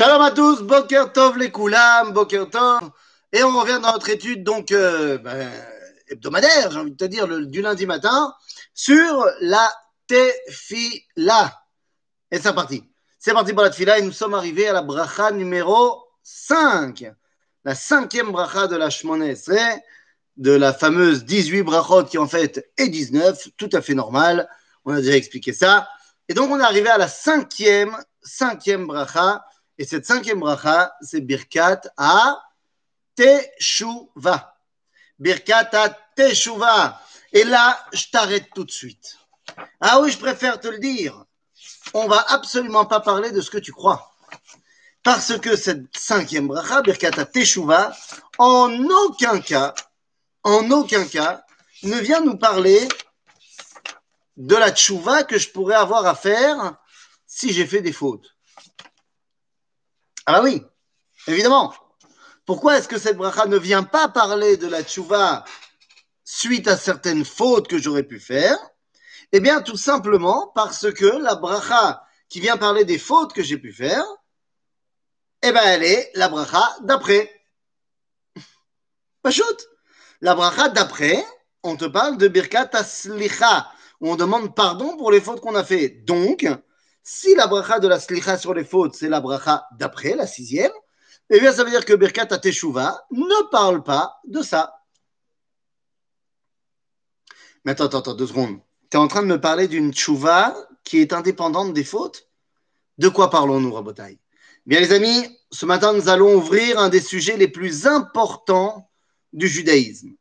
Shalom à tous, Boker Tov les Koulam, Boker Tov. Et on revient dans notre étude donc euh, ben, hebdomadaire, j'ai envie de te dire, du lundi matin, sur la Tefila. Et c'est parti. C'est parti pour la Tefila et nous sommes arrivés à la bracha numéro 5. La cinquième bracha de la Shmoné de la fameuse 18 brachot qui en fait est 19, tout à fait normal. On a déjà expliqué ça. Et donc on est arrivé à la cinquième, cinquième bracha. Et cette cinquième bracha, c'est Birkat à Teshuva. Birkat à Teshuva. Et là, je t'arrête tout de suite. Ah oui, je préfère te le dire. On va absolument pas parler de ce que tu crois. Parce que cette cinquième bracha, Birkat à Teshuva, en aucun cas, en aucun cas, ne vient nous parler de la tchouva que je pourrais avoir à faire si j'ai fait des fautes. Ah bah oui, évidemment. Pourquoi est-ce que cette bracha ne vient pas parler de la tchouva suite à certaines fautes que j'aurais pu faire? Eh bien, tout simplement parce que la bracha qui vient parler des fautes que j'ai pu faire, eh ben, elle est la bracha d'après. Pas shoot. La bracha d'après, on te parle de Birkat Aslicha, où on demande pardon pour les fautes qu'on a fait. Donc, si la bracha de la Slicha sur les fautes, c'est la bracha d'après, la sixième, eh bien, ça veut dire que Birkat Ateshuva ne parle pas de ça. Mais attends, attends, deux secondes. Tu es en train de me parler d'une tchouva qui est indépendante des fautes? De quoi parlons-nous, Rabotai? Bien, les amis, ce matin, nous allons ouvrir un des sujets les plus importants du judaïsme.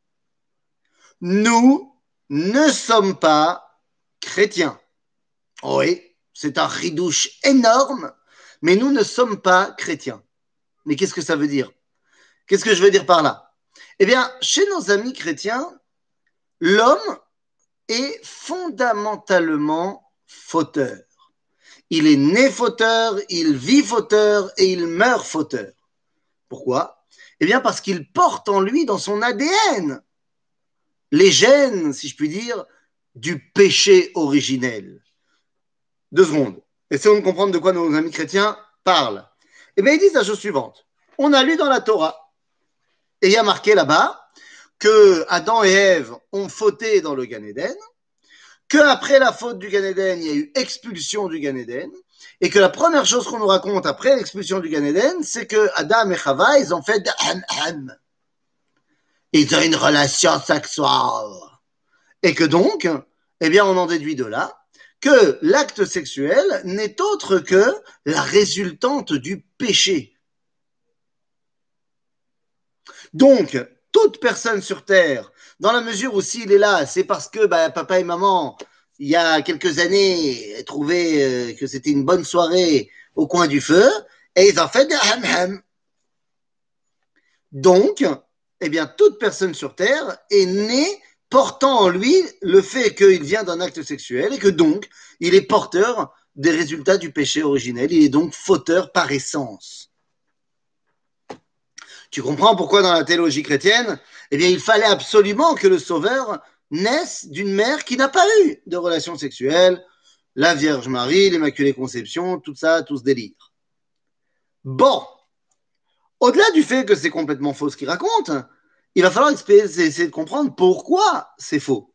Nous ne sommes pas chrétiens. Oui, c'est un ridouche énorme, mais nous ne sommes pas chrétiens. Mais qu'est-ce que ça veut dire? Qu'est-ce que je veux dire par là? Eh bien, chez nos amis chrétiens, l'homme est fondamentalement fauteur. Il est né fauteur, il vit fauteur et il meurt fauteur. Pourquoi? Eh bien, parce qu'il porte en lui, dans son ADN, les gènes, si je puis dire, du péché originel. Deux secondes. Essayons de comprendre de quoi nos amis chrétiens parlent. Eh bien, ils disent la chose suivante. On a lu dans la Torah, et il y a marqué là-bas, que Adam et Ève ont fauté dans le Gan Eden, qu'après la faute du Gan Eden, il y a eu expulsion du Gan Eden, et que la première chose qu'on nous raconte après l'expulsion du Gan Eden, c'est que Adam et Chava, ils ont fait ham Ils ont une relation sexuelle. Et que donc, eh bien, on en déduit de là que l'acte sexuel n'est autre que la résultante du péché. Donc, toute personne sur Terre, dans la mesure où s'il est là, c'est parce que bah, papa et maman il y a quelques années, trouvé euh, que c'était une bonne soirée au coin du feu, et ils ont fait des ham-ham. Donc, eh bien, toute personne sur Terre est née portant en lui le fait qu'il vient d'un acte sexuel et que donc, il est porteur des résultats du péché originel. Il est donc fauteur par essence. Tu comprends pourquoi dans la théologie chrétienne, eh bien, il fallait absolument que le Sauveur naissent d'une mère qui n'a pas eu de relation sexuelle, la Vierge Marie, l'Immaculée Conception, tout ça, tout ce délire. Bon, au-delà du fait que c'est complètement faux ce qu'il raconte, il va falloir essayer de comprendre pourquoi c'est faux.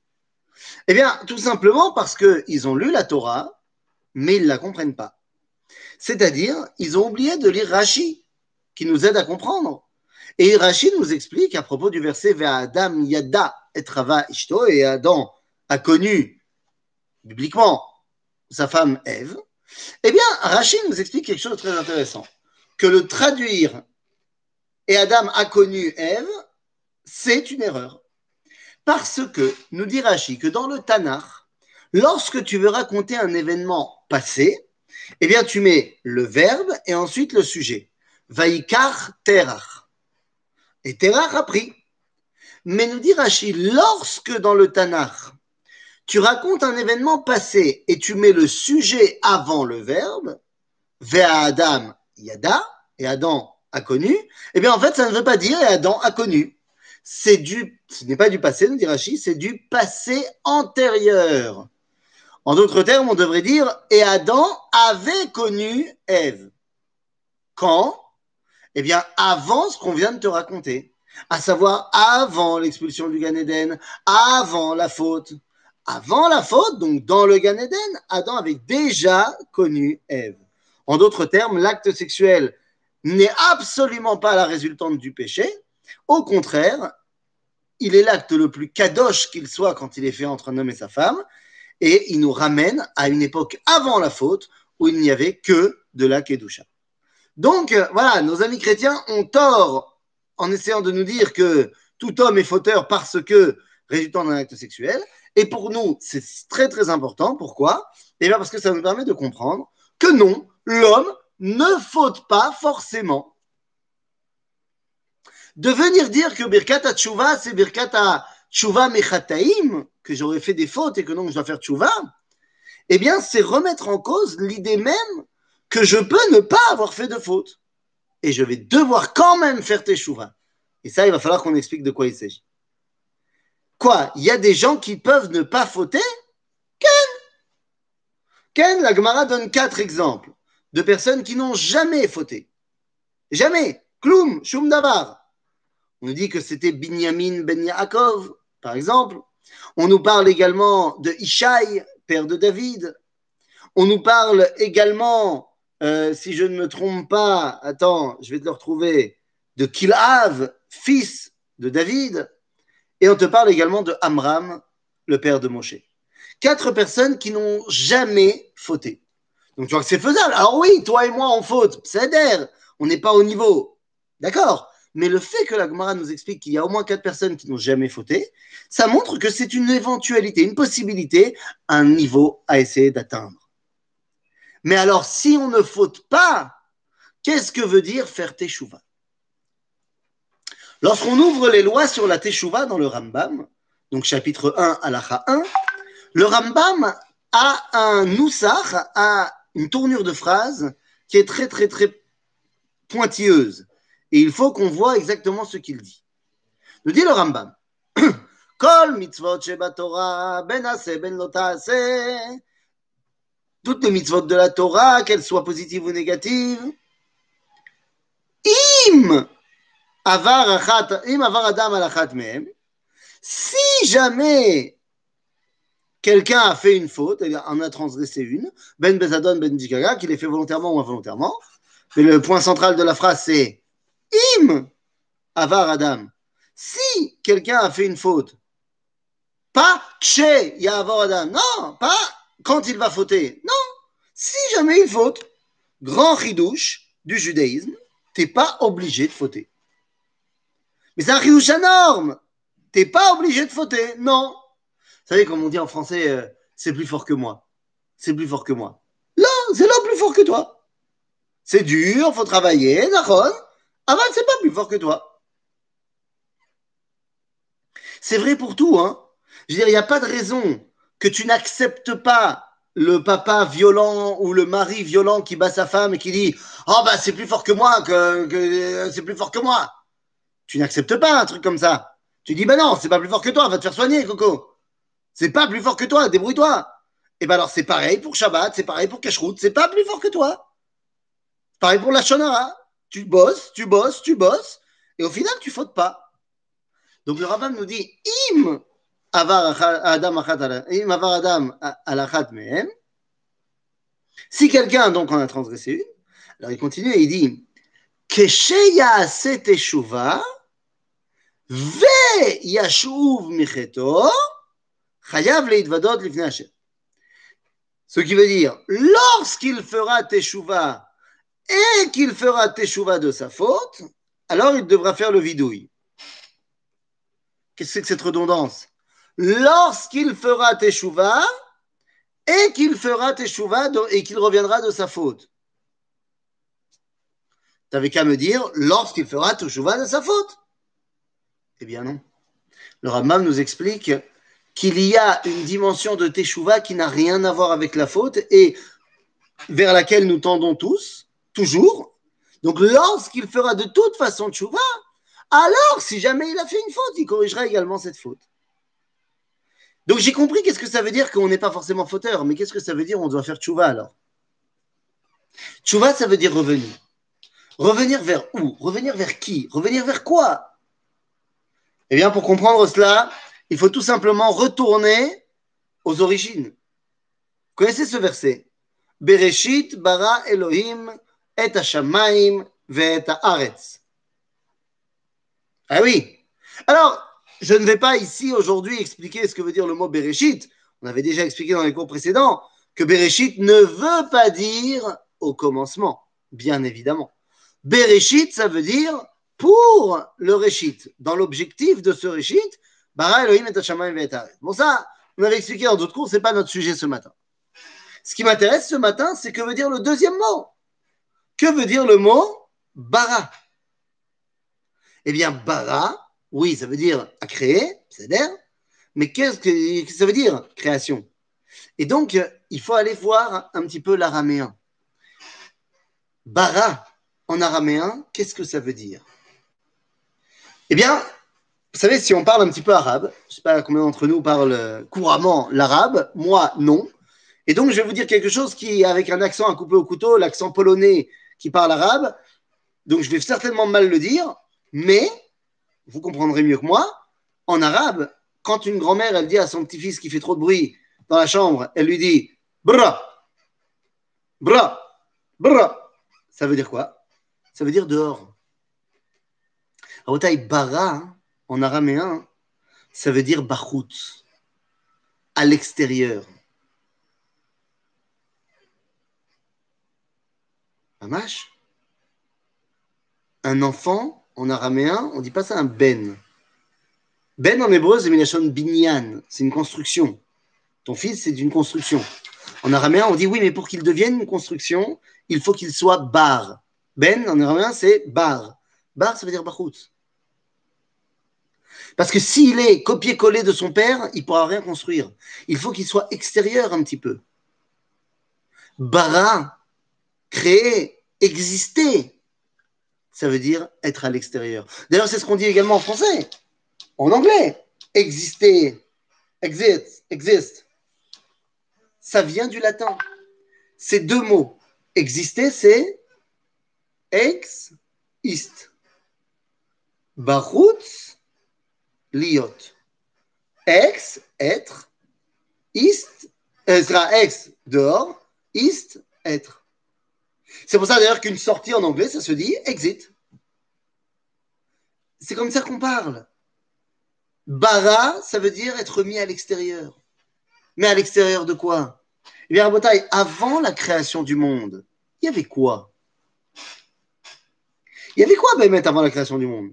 Eh bien, tout simplement parce qu'ils ont lu la Torah, mais ils ne la comprennent pas. C'est-à-dire, ils ont oublié de lire Rashi, qui nous aide à comprendre. Et Rashi nous explique à propos du verset Adam Yada et Rava Ishto, et Adam a connu bibliquement sa femme Ève, eh bien, Rachid nous explique quelque chose de très intéressant. Que le traduire et Adam a connu Ève, c'est une erreur. Parce que, nous dit Rachid, que dans le Tanakh, lorsque tu veux raconter un événement passé, eh bien, tu mets le verbe et ensuite le sujet. Vaikar terach. Et terach a pris. Mais nous dit Rachid, lorsque dans le Tanakh, tu racontes un événement passé et tu mets le sujet avant le verbe, vers Adam Yada, et Adam a connu, eh bien en fait ça ne veut pas dire et Adam a connu. C'est du, ce n'est pas du passé, nous dit Rachid, c'est du passé antérieur. En d'autres termes, on devrait dire et Adam avait connu Ève. Quand? Eh bien, avant ce qu'on vient de te raconter, à savoir avant l'expulsion du Gan Eden, avant la faute. Avant la faute, donc dans le Gan Eden, Adam avait déjà connu Ève. En d'autres termes, l'acte sexuel n'est absolument pas la résultante du péché. Au contraire, il est l'acte le plus kadosh qu'il soit quand il est fait entre un homme et sa femme, et il nous ramène à une époque avant la faute où il n'y avait que de la kedusha. Donc euh, voilà, nos amis chrétiens ont tort en essayant de nous dire que tout homme est fauteur parce que résultant d'un acte sexuel. Et pour nous, c'est très très important. Pourquoi? Eh bien parce que ça nous permet de comprendre que non, l'homme ne faute pas forcément. De venir dire que Birkat Tchouva, c'est Birkat Tchouva Mechataim, que j'aurais fait des fautes et que donc je dois faire Tchouva, eh bien, c'est remettre en cause l'idée même que je peux ne pas avoir fait de faute. Et je vais devoir quand même faire Tchouva. Et ça, il va falloir qu'on explique de quoi il s'agit. Quoi Il y a des gens qui peuvent ne pas fauter? Ken Ken, la Gemara donne quatre exemples de personnes qui n'ont jamais fauté. Jamais. Kloum, Shum Davar. On nous dit que c'était Binyamin Ben Yaakov, par exemple. On nous parle également de Ishaï, père de David. On nous parle également, euh, si je ne me trompe pas, attends, je vais te le retrouver, de Kilav, fils de David. Et on te parle également de Amram, le père de Moshe. Quatre personnes qui n'ont jamais fauté. Donc tu vois que c'est faisable. Alors oui, toi et moi, on faute. C'est. On n'est pas au niveau. D'accord? Mais le fait que la Gemara nous explique qu'il y a au moins quatre personnes qui n'ont jamais fauté, ça montre que c'est une éventualité, une possibilité, un niveau à essayer d'atteindre. Mais alors, si on ne faute pas, qu'est-ce que veut dire faire teshuva? Lorsqu'on ouvre les lois sur la teshuva dans le Rambam, donc chapitre 1, halakha 1, le Rambam a un noussach, a une tournure de phrase qui est très, très, très pointilleuse. Et il faut qu'on voit exactement ce qu'il dit. Nous dit le Rambam. Ben ben. Toutes les mitzvot de la Torah, qu'elles soient positives ou négatives. Im. Si jamais quelqu'un a fait une faute, il en a transgressé une, Ben Bezadon, Ben Dikaga, qu'il ait fait volontairement ou involontairement. Mais le point central de la phrase, c'est Im Avar Adam. Si quelqu'un a fait une faute, pas Che Yavar Adam, non, pas quand il va fauter, non. Si jamais il faute, grand ridouche du judaïsme, t'es pas obligé de fauter. Mais c'est un ridouche à norme. T'es pas obligé de fauter, non. Vous savez, comme on dit en français, euh, c'est plus fort que moi. C'est plus fort que moi. Là, c'est là plus fort que toi. C'est dur, faut travailler, d'accord Aval, c'est pas plus fort que toi. C'est vrai pour tout, hein. Je veux dire, il n'y a pas de raison que tu n'acceptes pas le papa violent ou le mari violent qui bat sa femme et qui dit Oh, bah, c'est plus fort que moi, que, c'est plus fort que moi. Tu n'acceptes pas un truc comme ça. Tu dis Bah non, c'est pas plus fort que toi, va te faire soigner, Coco. C'est pas plus fort que toi, débrouille-toi. Et ben alors c'est pareil pour Shabbat, c'est pareil pour Kashrut, c'est pas plus fort que toi. Pareil pour la Shonara. Tu bosses, tu bosses, tu bosses, et au final tu fautes pas. Donc le rabbin nous dit Im avar adam im avar adam alachat mehem. Si quelqu'un donc en a transgressé une, alors il continue et il dit Kesheya se teshuva ve yashuv micheto ce qui veut dire, lorsqu'il fera teshuva et qu'il fera teshuva de sa faute, alors il devra faire le vidouille. Qu'est-ce que c'est que cette redondance? Lorsqu'il fera teshuva et qu'il fera teshuva et qu'il reviendra de sa faute. Tu n'avais qu'à me dire lorsqu'il fera teshuva de sa faute. Eh bien non. Le Rambam nous explique qu'il y a une dimension de Teshuvah qui n'a rien à voir avec la faute et vers laquelle nous tendons tous, toujours. Donc, lorsqu'il fera de toute façon Teshuvah, alors, si jamais il a fait une faute, il corrigera également cette faute. Donc, j'ai compris qu'est-ce que ça veut dire qu'on n'est pas forcément fauteur, mais qu'est-ce que ça veut dire on doit faire Teshuvah alors? Teshuvah, ça veut dire revenir. Revenir vers où? Revenir vers qui? Revenir vers quoi? Eh bien, pour comprendre cela, il faut tout simplement retourner aux origines. Vous connaissez ce verset? Bereshit bara Elohim et Hashamaim ve'et haaretz. Ah oui. Alors, je ne vais pas ici aujourd'hui expliquer ce que veut dire le mot Bereshit. On avait déjà expliqué dans les cours précédents que Bereshit ne veut pas dire au commencement, bien évidemment. Bereshit, ça veut dire pour le Réchit. Dans l'objectif de ce Réchit, Bara Elohim et Hashamayim et Bon, ça, on avait expliqué dans d'autres cours, ce n'est pas notre sujet ce matin. Ce qui m'intéresse ce matin, c'est que veut dire le deuxième mot. Que veut dire le mot bara? Eh bien, bara, oui, ça veut dire à créer, c'est-à-dire, mais qu'est-ce que ça veut dire, création? Et donc, il faut aller voir un petit peu l'araméen. Bara, en araméen, qu'est-ce que ça veut dire? Eh bien, vous savez, si on parle un petit peu arabe, je ne sais pas combien d'entre nous parlent couramment l'arabe, moi non. Et donc, je vais vous dire quelque chose qui, avec un accent à couper au couteau, l'accent polonais qui parle arabe, donc je vais certainement mal le dire, mais vous comprendrez mieux que moi. En arabe, quand une grand-mère, elle dit à son petit-fils qui fait trop de bruit dans la chambre, elle lui dit Bra, bra, bra. Ça veut dire quoi? Ça veut dire dehors. Rabotai bara, en araméen, ça veut dire bachout, à l'extérieur. Un enfant, en araméen, on dit pas ça un ben. Ben en hébreu, c'est minachon binyan, c'est une construction. Ton fils, c'est une construction. En araméen, on dit oui, mais pour qu'il devienne une construction, il faut qu'il soit bar. Ben, en araméen, c'est bar. Bar, ça veut dire bachout. Parce que s'il est copié-collé de son père, il ne pourra rien construire. Il faut qu'il soit extérieur un petit peu. Bara, créer, exister, ça veut dire être à l'extérieur. D'ailleurs, c'est ce qu'on dit également en français, en anglais. Exister, exist, exist. Ça vient du latin. Ces deux mots. Exister, c'est ex ist. Bachutz, liot. Ex, être. Ist, euh, sera ex, dehors. Ist, être. C'est pour ça d'ailleurs qu'une sortie en anglais, ça se dit exit. C'est comme ça qu'on parle. Bara, ça veut dire être mis à l'extérieur. Mais à l'extérieur de quoi? Eh bien, avant la création du monde, il y avait quoi? Il y avait quoi Bémet avant la création du monde?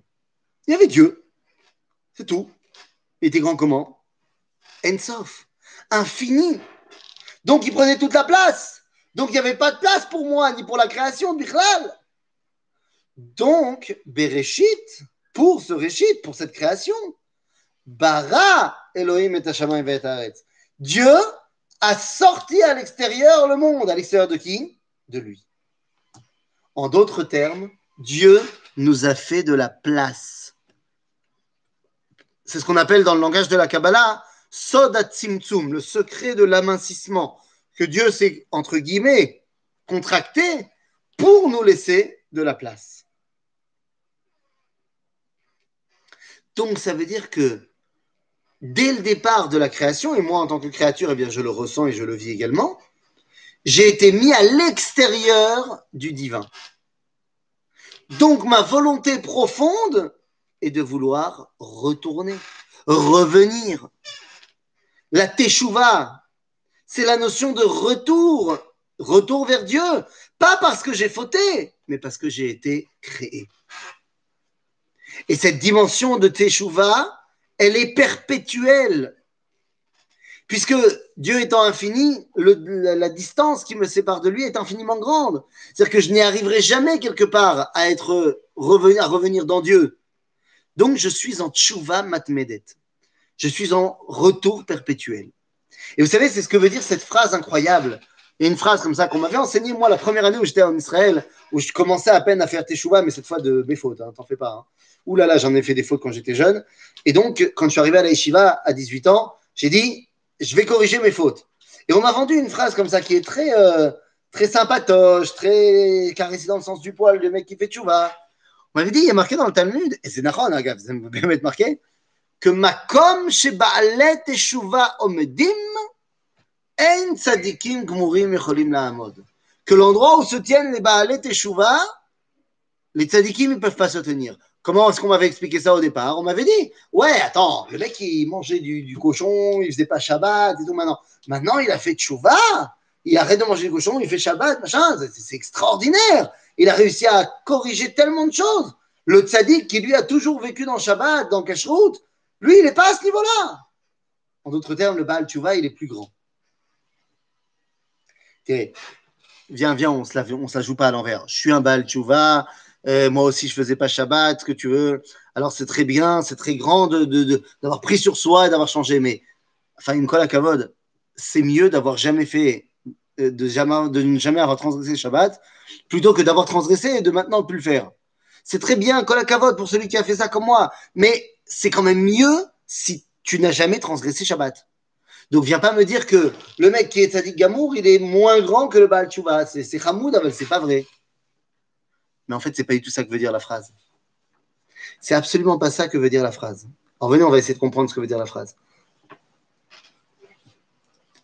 Il y avait Dieu. C'est tout. Il était grand comment? Ensof. Infini. Donc il prenait toute la place. Donc il n'y avait pas de place pour moi, ni pour la création, Bichlal. Donc, Bereshit, pour ce Réchit, pour cette création, Bara Elohim et et Dieu a sorti à l'extérieur le monde. À l'extérieur de qui? De lui. En d'autres termes, Dieu nous a fait de la place. C'est ce qu'on appelle dans le langage de la Kabbalah Sodat le secret de l'amincissement, que Dieu s'est, entre guillemets, contracté pour nous laisser de la place. Donc ça veut dire que dès le départ de la création, et moi en tant que créature, eh bien, je le ressens et je le vis également, j'ai été mis à l'extérieur du divin. Donc ma volonté profonde est de vouloir retourner, revenir. La teshuva, c'est la notion de retour, retour vers Dieu, pas parce que j'ai fauté, mais parce que j'ai été créé. Et cette dimension de teshuva, elle est perpétuelle puisque Dieu étant infini, la, distance qui me sépare de lui est infiniment grande. C'est-à-dire que je n'y arriverai jamais quelque part à être à revenir dans Dieu. Donc je suis en tchouva matmedet. Je suis en retour perpétuel. Et vous savez, c'est ce que veut dire cette phrase incroyable. Il y a une phrase comme ça qu'on m'avait enseignée, moi, la première année où j'étais en Israël, où je commençais à peine à faire teshuva, mais cette fois de mes fautes, hein, t'en fais pas. Hein. Ouh là là, j'en ai fait des fautes quand j'étais jeune. Et donc, quand je suis arrivé à la yeshiva à 18 ans, j'ai dit, je vais corriger mes fautes. Et on m'a vendu une phrase comme ça qui est très, euh, très sympatoche, très caressé dans le sens du poil, le mec qui fait tchouva. On m'avait dit, il y a marqué dans le Talmud, et c'est Nachon, hein, vous allez marqué, que Teshuva Omedim. Que l'endroit où se tiennent les Baalet Teshuva, les Tzadikim ne peuvent pas se tenir. Comment est-ce qu'on m'avait expliqué ça au départ? On m'avait dit, ouais, attends, le mec il mangeait du, cochon, il faisait pas Shabbat et tout maintenant. Maintenant il a fait tchouva, il arrête de manger du cochon, il fait Shabbat, machin, c'est extraordinaire. Il a réussi à corriger tellement de choses. Le tzaddik qui lui a toujours vécu dans Shabbat, dans Kashrut, lui il n'est pas à ce niveau-là. En d'autres termes, le Baal Tchouva il est plus grand. Viens, viens, on on se la joue pas à l'envers. Je suis un Baal Tchouva, euh, moi aussi je faisais pas Shabbat, ce que tu veux. Alors c'est très bien, c'est très grand d'avoir de, de, pris sur soi et d'avoir changé. Mais enfin, une colle à c'est mieux d'avoir jamais fait, euh, de, jamais, ne jamais avoir transgressé Shabbat, plutôt que d'avoir transgressé et de maintenant ne plus le faire. C'est très bien, colle à pour celui qui a fait ça comme moi. Mais c'est quand même mieux si tu n'as jamais transgressé Shabbat. Donc viens pas me dire que le mec qui est Tzadik Gamour, il est moins grand que le Baal Tshuva. C'est Hamoud, c'est pas vrai. Mais en fait, c'est pas du tout ça que veut dire la phrase. C'est absolument pas ça que veut dire la phrase. Alors venez, on va essayer de comprendre ce que veut dire la phrase.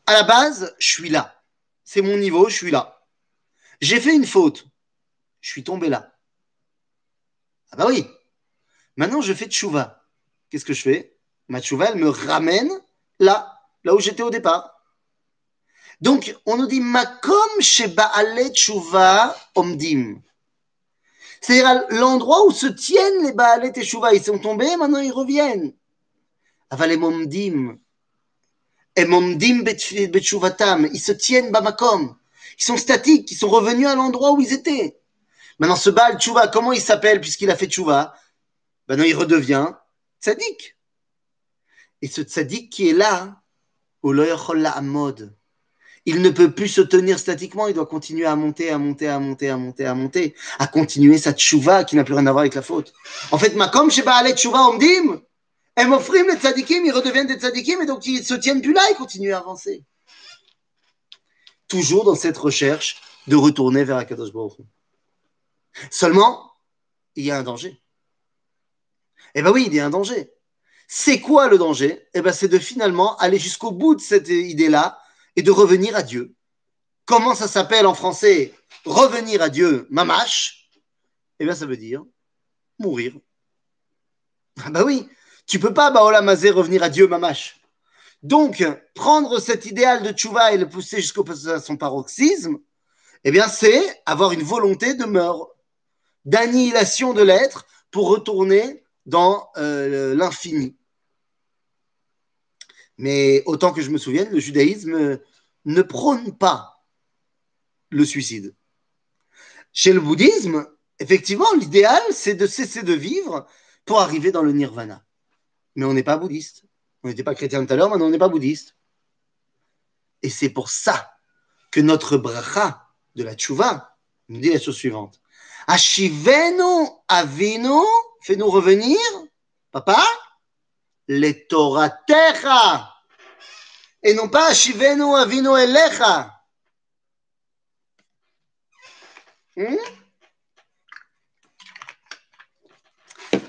À la base, je suis là. C'est mon niveau, je suis là. J'ai fait une faute. Je suis tombé là. Ah bah oui. Maintenant, je fais tchouva. Qu'est-ce que je fais? Ma tchouva, elle me ramène là, là où j'étais au départ. Donc, on nous dit Makom sheba tchouva omdim. C'est-à-dire l'endroit où se tiennent les Baalet et Shuvah. Ils sont tombés, maintenant ils reviennent. Aval les Momdim. Et Momdim Betshuvatam. Ils se tiennent Bamakom. Ils sont statiques, ils sont revenus à l'endroit où ils étaient. Maintenant, ce Baal Tshuva, comment il s'appelle puisqu'il a fait Tshuva Maintenant, il redevient tzaddik. Et ce tzaddik qui est là, il ne peut plus se tenir statiquement, il doit continuer à monter, à monter, à monter, à monter, à monter, à continuer sa tchouva qui n'a plus rien à voir avec la faute. En fait, comme chez Baalet Tchouva Omdim, m'offrent les tzadikim, ils redeviennent des tzadikim, et donc ils se tiennent plus là, ils continuent à avancer. Toujours dans cette recherche de retourner vers Akadosh Baruch Seulement, il y a un danger. Eh bien oui, il y a un danger. C'est quoi le danger? Eh bien, c'est de finalement aller jusqu'au bout de cette idée-là, et de revenir à Dieu. Comment ça s'appelle en français? Revenir à Dieu, mamash Eh bien, ça veut dire mourir. Ah bah oui, tu peux pas, Baola Mazé, revenir à Dieu, mamash. Donc, prendre cet idéal de tchouva et le pousser jusqu'au son paroxysme, eh bien, c'est avoir une volonté de mort, d'annihilation de l'être pour retourner dans euh, l'infini. Mais autant que je me souvienne, le judaïsme ne prône pas le suicide. Chez le bouddhisme, effectivement, l'idéal, c'est de cesser de vivre pour arriver dans le nirvana. Mais on n'est pas bouddhiste. On n'était pas chrétien tout à l'heure, maintenant on n'est pas bouddhiste. Et c'est pour ça que notre bracha de la tchouva nous dit la chose suivante. Ashivenu avinu, fais-nous revenir, papa, les Toratecha. Et non pas Shivenu Avinu Elecha. Hmm?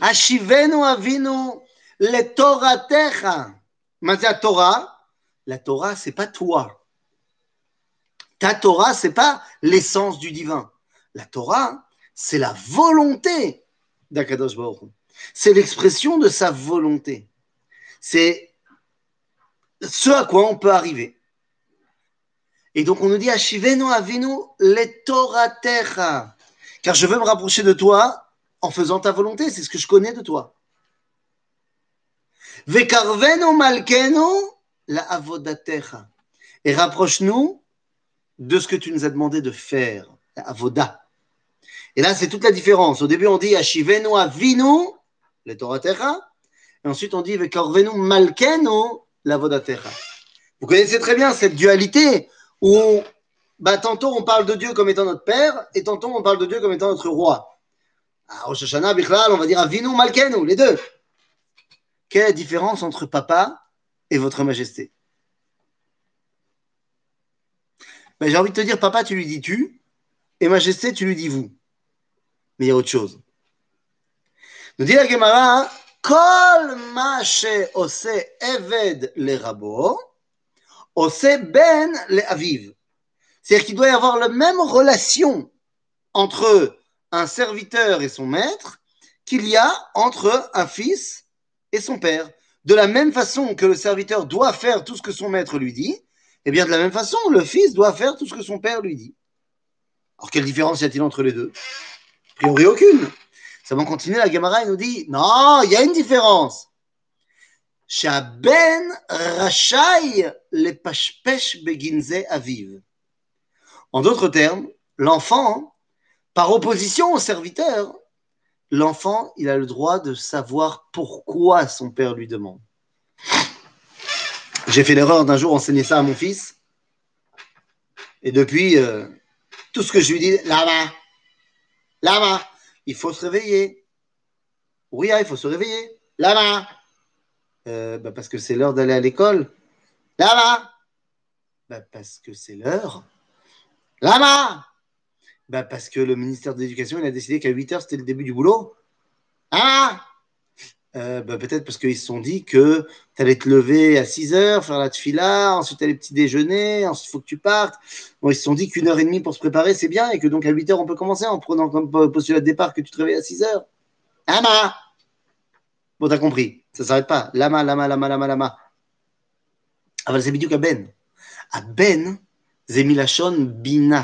Ashivenu Avinu le Toratecha. Mais la Torah, la Torah, c'est pas toi. Ta Torah, c'est pas l'essence du divin. La Torah, c'est la volonté C'est l'expression de sa volonté c'est ce à quoi on peut arriver. Et donc on nous dit Ashivenu avinu le Toratecha. Car je veux me rapprocher de toi en faisant ta volonté, c'est ce que je connais de toi. Vekarvenu malkenu la avodatecha. Et rapproche-nous de ce que tu nous as demandé de faire, avoda. Et là, c'est toute la différence. Au début, on dit Ashivenu avinu le Toratecha. Et ensuite, on dit Vekorvenu malkenu lavodatecha. Vous connaissez très bien cette dualité où bah, tantôt on parle de Dieu comme étant notre père et tantôt on parle de Dieu comme étant notre roi. Rosh Hashanah, on va dire Avinu malkenu, les deux. Quelle est la différence entre papa et votre majesté? Ben, j'ai envie de te dire, papa, tu lui dis tu, et majesté, tu lui dis vous. Mais il y a autre chose. Nous dit la Gemara, Kol ose le rabo, ben le aviv. C'est-à-dire qu'il doit y avoir la même relation entre un serviteur et son maître qu'il y a entre un fils et son père. De la même façon que le serviteur doit faire tout ce que son maître lui dit, eh bien de la même façon, le fils doit faire tout ce que son père lui dit. Alors quelle différence y a-t-il entre les deux? A priori aucune. Ça va continuer, la Gemara nous dit, non, il y a une différence. Shaben rachai le pashpesh beginze aviv. En d'autres termes, l'enfant, par opposition au serviteur, l'enfant, il a le droit de savoir pourquoi son père lui demande. J'ai fait l'erreur d'un jour enseigner ça à mon fils. Et depuis, euh, tout ce que je lui dis, là-bas, là-bas, il faut se réveiller. Oui, il faut se réveiller. Là-bas. Euh, bah, parce que c'est l'heure d'aller à l'école. Là-bas. Bah, parce que c'est l'heure. Là-bas. Bah, parce que le ministère de l'Éducation, a décidé qu'à 8 heures, c'était le début du boulot. Ah euh, bah, Peut-être parce qu'ils se sont dit que tu allais te lever à 6 heures, faire la tefila, ensuite aller petit déjeuner, ensuite il faut que tu partes. Bon, ils se sont dit qu'une heure et demie pour se préparer, c'est bien, et que donc à 8 heures, on peut commencer en prenant comme postulat de départ que tu te réveilles à 6 heures. Lama Bon, t'as compris, ça s'arrête pas. Lama, lama, lama, lama, lama. אבל c'est בדיוק הבן. הבן זה מלשון bina.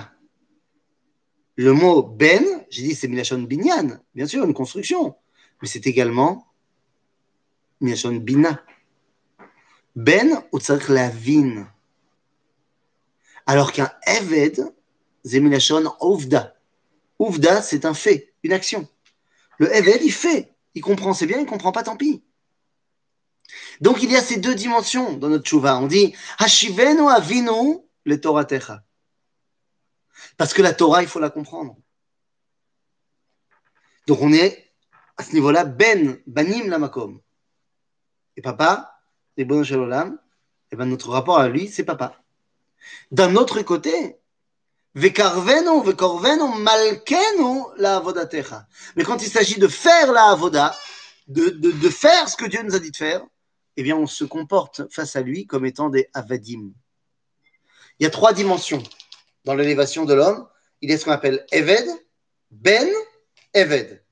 Le mot ben, j'ai dit c'est milachon binyan, bien sûr, une construction, mais c'est également milachon bina. Ben ou la vin. Alors qu'un eved, c'est c'est un fait, une action. Le eved, il fait. Il comprend, c'est bien, il comprend pas, tant pis. Donc il y a ces deux dimensions dans notre chouva. On dit Hashivenu avinu le Torah techa. Parce que la Torah, il faut la comprendre. Donc on est à ce niveau-là, Ben, Banim Lamakom. Et papa, les bons Shalom, et ben notre rapport à lui, c'est papa. D'un autre côté, la Avodatecha. Mais quand il s'agit de faire la Avoda, de, de, de, faire ce que Dieu nous a dit de faire, eh bien on se comporte face à lui comme étant des Avadim. Il y a trois dimensions dans l'élévation de l'homme, il est ce qu'on appelle Eved, Ben, Eved.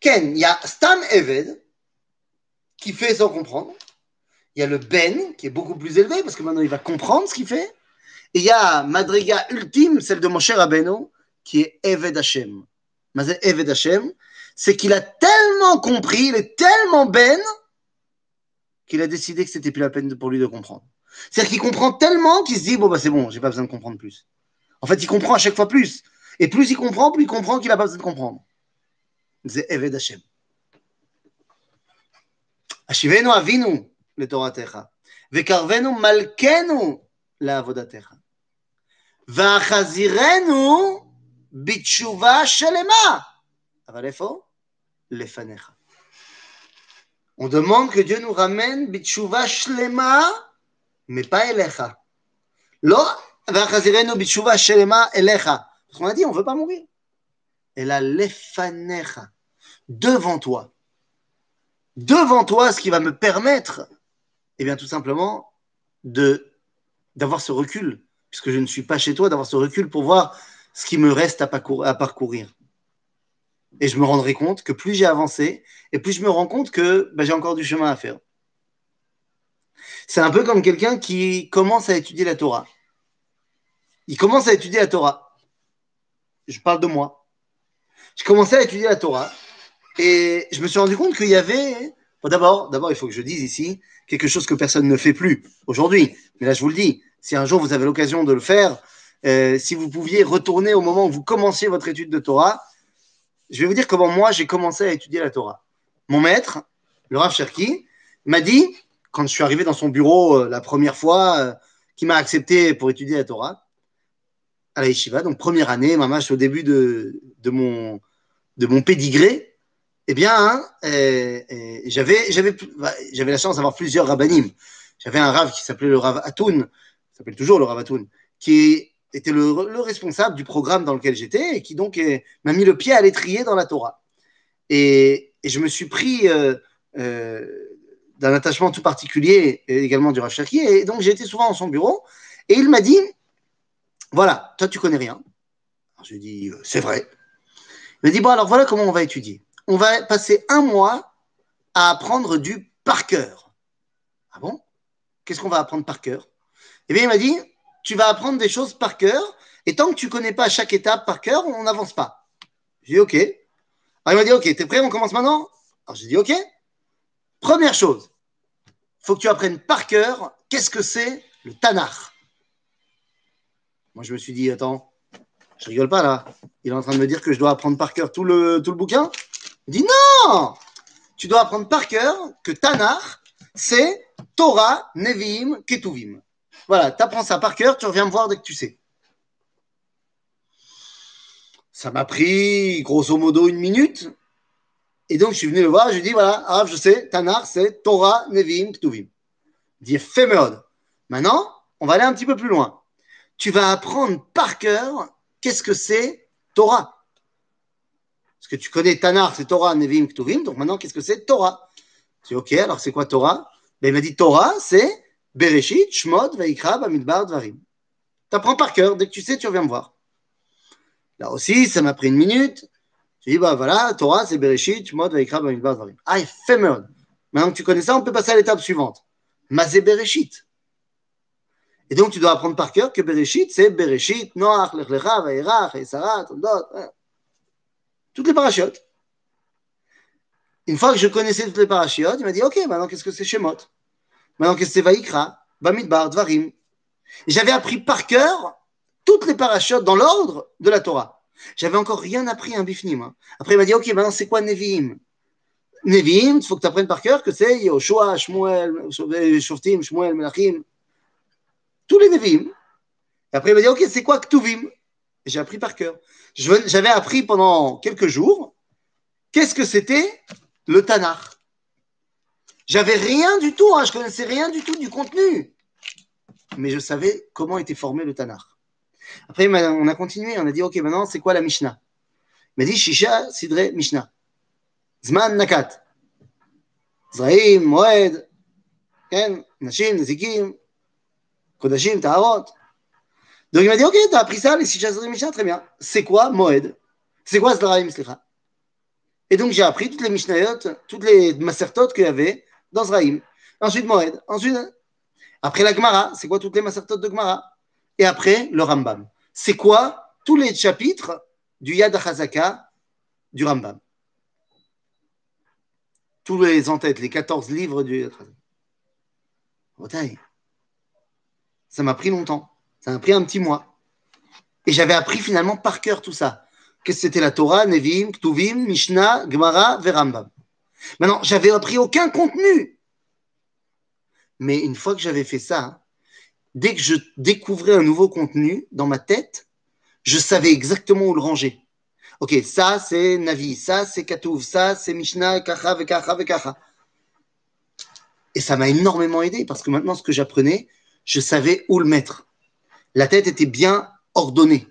Ken, il y a Stam Eved, qui fait sans comprendre. Il y a le Ben, qui est beaucoup plus élevé, parce que maintenant il va comprendre ce qu'il fait. Et il y a Madriga ultime, celle de mon cher Abeno, qui est Eved Hashem. Mais Eved Hashem, c'est qu'il a tellement compris, il est tellement Ben, qu'il a décidé que c'était plus la peine pour lui de comprendre. C'est-à-dire qu'il comprend tellement qu'il se dit bon bah c'est bon, j'ai pas besoin de comprendre plus. En fait, il comprend à chaque fois plus. Et plus il comprend, plus il comprend qu'il a pas besoin de comprendre. C'est Eved Hashem. Ashivenu avinu le Toratecha. Vekarvenu malkenu la avodatecha. והחזירנו בתשובה שלמה. אבל איפה? לפניך. On demande que Dieu nous ramène בתשובה שלמה mais pas Elecha. Lo, vachazirenu bitshuva shelema Elecha. Parce qu'on a dit, on ne veut pas mourir. Elle a lefanecha. Devant toi. Devant toi, ce qui va me permettre, eh bien, tout simplement, de, d'avoir ce recul, puisque je ne suis pas chez toi, d'avoir ce recul pour voir ce qui me reste à parcourir. Et je me rendrai compte que plus j'ai avancé, et plus je me rends compte que ben, j'ai encore du chemin à faire. C'est un peu comme quelqu'un qui commence à étudier la Torah. Il commence à étudier la Torah. Je parle de moi. Je commençais à étudier la Torah et je me suis rendu compte qu'il y avait. d'abord, d'abord, il faut que je dise ici quelque chose que personne ne fait plus aujourd'hui. Mais là, je vous le dis, si un jour vous avez l'occasion de le faire, euh, si vous pouviez retourner au moment où vous commenciez votre étude de Torah, je vais vous dire comment moi j'ai commencé à étudier la Torah. Mon maître, le Rav Cherki, m'a dit quand je suis arrivé dans son bureau euh, la première fois, euh, qui m'a accepté pour étudier la Torah à la yeshiva. Donc, première année, suis au début de, de, mon, de mon pédigré, eh bien, hein, j'avais, j'avais, bah, j'avais la chance d'avoir plusieurs rabbinim. J'avais un rav qui s'appelait le rav Atoun, s'appelle toujours le rav Atoun, qui était le, responsable du programme dans lequel j'étais et qui donc m'a mis le pied à l'étrier dans la Torah. Et, je me suis pris euh, euh, d'un attachement tout particulier également du Rav Cherki. Et donc j'ai été souvent dans son bureau et il m'a dit Voilà, toi tu connais rien. Je lui ai dit C'est vrai. Il m'a dit Bon, alors voilà comment on va étudier. On va passer un mois à apprendre du par cœur. Ah bon? Qu'est-ce qu'on va apprendre par cœur? Eh bien, il m'a dit Tu vas apprendre des choses par cœur et tant que tu ne connais pas chaque étape par cœur, on n'avance pas. J'ai dit Ok. Alors il m'a dit, OK, t'es prêt, on commence maintenant? Alors j'ai dit, OK. Première chose, faut que tu apprennes par cœur qu'est-ce que c'est le Tanar. Moi, je me suis dit, attends, je rigole pas là. Il est en train de me dire que je dois apprendre par cœur tout le bouquin? Il dit, non Tu dois apprendre par cœur que Tanar, c'est Torah, Nevi'im, Ketuvim. Voilà, tu apprends ça par cœur, tu reviens me voir dès que tu sais. Ça m'a pris grosso modo une minute. Et donc, je suis venu le voir, je lui ai dit, voilà, ah, je sais, Tanar, c'est Torah, Nevim, Ktuvim. Il dit. Maintenant, on va aller un petit peu plus loin. Tu vas apprendre par cœur qu'est-ce que c'est Torah. Parce que tu connais Tanar, c'est Torah, Nevim, Ktuvim. Donc maintenant, qu'est-ce que c'est Torah? Je dis, ok, alors c'est quoi Torah? Ben, Il m'a dit, Torah, c'est Bereshit, Shmod, Vaikra, Bamidbar, Dvarim. Tu apprends par cœur. Dès que tu sais, tu reviens me voir. Là aussi, ça m'a pris une minute. J'ai dit, bah voilà, Torah, c'est Bereshit, Shmot, Vaikra, Bamidbar, Dvarim. Ah, éphémère. Maintenant que tu connais ça, on peut passer à l'étape suivante. Mazé Bereshit. Et donc, tu dois apprendre par cœur que Bereshit, c'est Bereshit, Noach, Lechlecha, Vaïrach, Esarat, Tondot. Toutes les parachutes. Une fois que je connaissais toutes les parachutes, il m'a dit, OK, maintenant, qu'est-ce que c'est Shemot Maintenant, qu'est-ce que c'est Vaikra, Bamidbar, Dvarim J'avais appris par cœur toutes les parachutes dans l'ordre de la Torah. J'avais encore rien appris un bifnim. Après, il m'a dit, OK, maintenant, c'est quoi Nevi'im Nevi'im, il faut que tu apprennes par cœur que c'est Yoshua, Shmuel, Shoftim, Shmuel, Melachim. Tous les Nevi'im. Après, il m'a dit, OK, c'est quoi Ktuvim? J'ai appris par cœur. J'avais appris pendant quelques jours qu'est-ce que c'était le Tanakh. J'avais rien du tout, hein, je connaissais rien du tout du contenu. Mais je savais comment était formé le Tanakh. Après, on a continué, on a dit, OK, maintenant, c'est quoi la Mishnah? Il m'a dit, Shisha, Sidre, Mishnah. Zman, Nakat. Zraim, Moed, Ken, Nashim, Nezikim, Kodashim, Taharot. Donc il m'a dit, OK, tu as appris ça, les Sidre, Mishnah, très bien. C'est quoi Moed? C'est quoi Zraim, Slicha? Et donc j'ai appris toutes les Mishnayot, toutes les Masertot qu'il y avait dans Zraim. Ensuite, Moed. Ensuite, après la Gemara, c'est quoi toutes les Masertot de Gemara? Et après le Rambam. C'est quoi tous les chapitres du Yad HaZaka du Rambam? Tous les en tête, les 14 livres du Yad HaZaka. Ça m'a pris longtemps. Ça m'a pris un petit mois. Et j'avais appris finalement par cœur tout ça. Qu'est-ce que c'était la Torah, Nevim, Ktuvim, Mishnah, Gemara, Verambam. Maintenant, j'avais appris aucun contenu. Mais une fois que j'avais fait ça, dès que je découvrais un nouveau contenu dans ma tête, je savais exactement où le ranger. Ok, ça c'est Navi, ça c'est Katouv, ça c'est Mishnah, Kacha, Vekacha, Vekacha. Et ça m'a énormément aidé parce que maintenant, ce que j'apprenais, je savais où le mettre. La tête était bien ordonnée.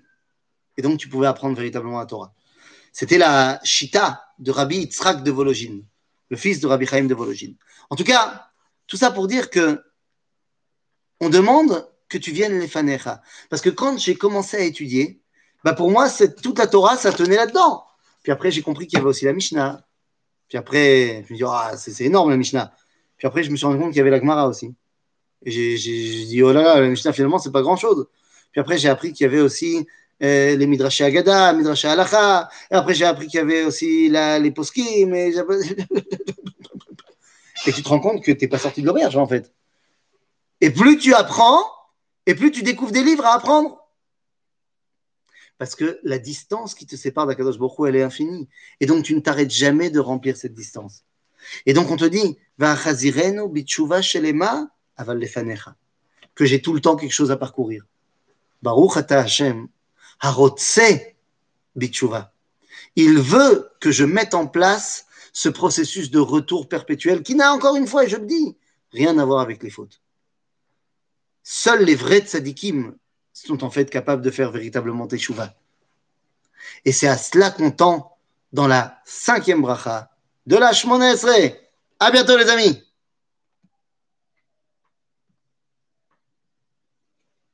Et donc, tu pouvais apprendre véritablement la Torah. C'était la Shita de Rabbi Yitzhak de Vologine, le fils de Rabbi Chaim de Vologine. En tout cas, tout ça pour dire que on demande que tu viennes les fanecha. Parce que quand j'ai commencé à étudier, bah pour moi, toute la Torah, ça tenait là-dedans. Puis après, j'ai compris qu'il y avait aussi la Mishnah. Puis après, je me dis, ah, c'est énorme la Mishnah. Puis après, je me suis rendu compte qu'il y avait la Gemara aussi. Et j'ai dit, oh là là, la Mishnah, finalement, c'est pas grand-chose. Puis après, j'ai appris qu'il y avait aussi euh, les Midrashé Agada, Midrashé Halacha. Et après, j'ai appris qu'il y avait aussi les Poskim. Et, tu te rends compte que tu n'es pas sorti de l'auberge, en fait. Et plus tu apprends, et plus tu découvres des livres à apprendre. Parce que la distance qui te sépare d'Akadosh Baruch elle est infinie. Et donc, tu ne t'arrêtes jamais de remplir cette distance. Et donc, on te dit, aval que j'ai tout le temps quelque chose à parcourir. Baruch ata Hashem, Il veut que je mette en place ce processus de retour perpétuel qui n'a encore une fois, et je le dis, rien à voir avec les fautes. Seuls les vrais tzadikim sont en fait capables de faire véritablement teshuva. Et c'est à cela qu'on tend dans la cinquième bracha de la Shmonesre. À bientôt les amis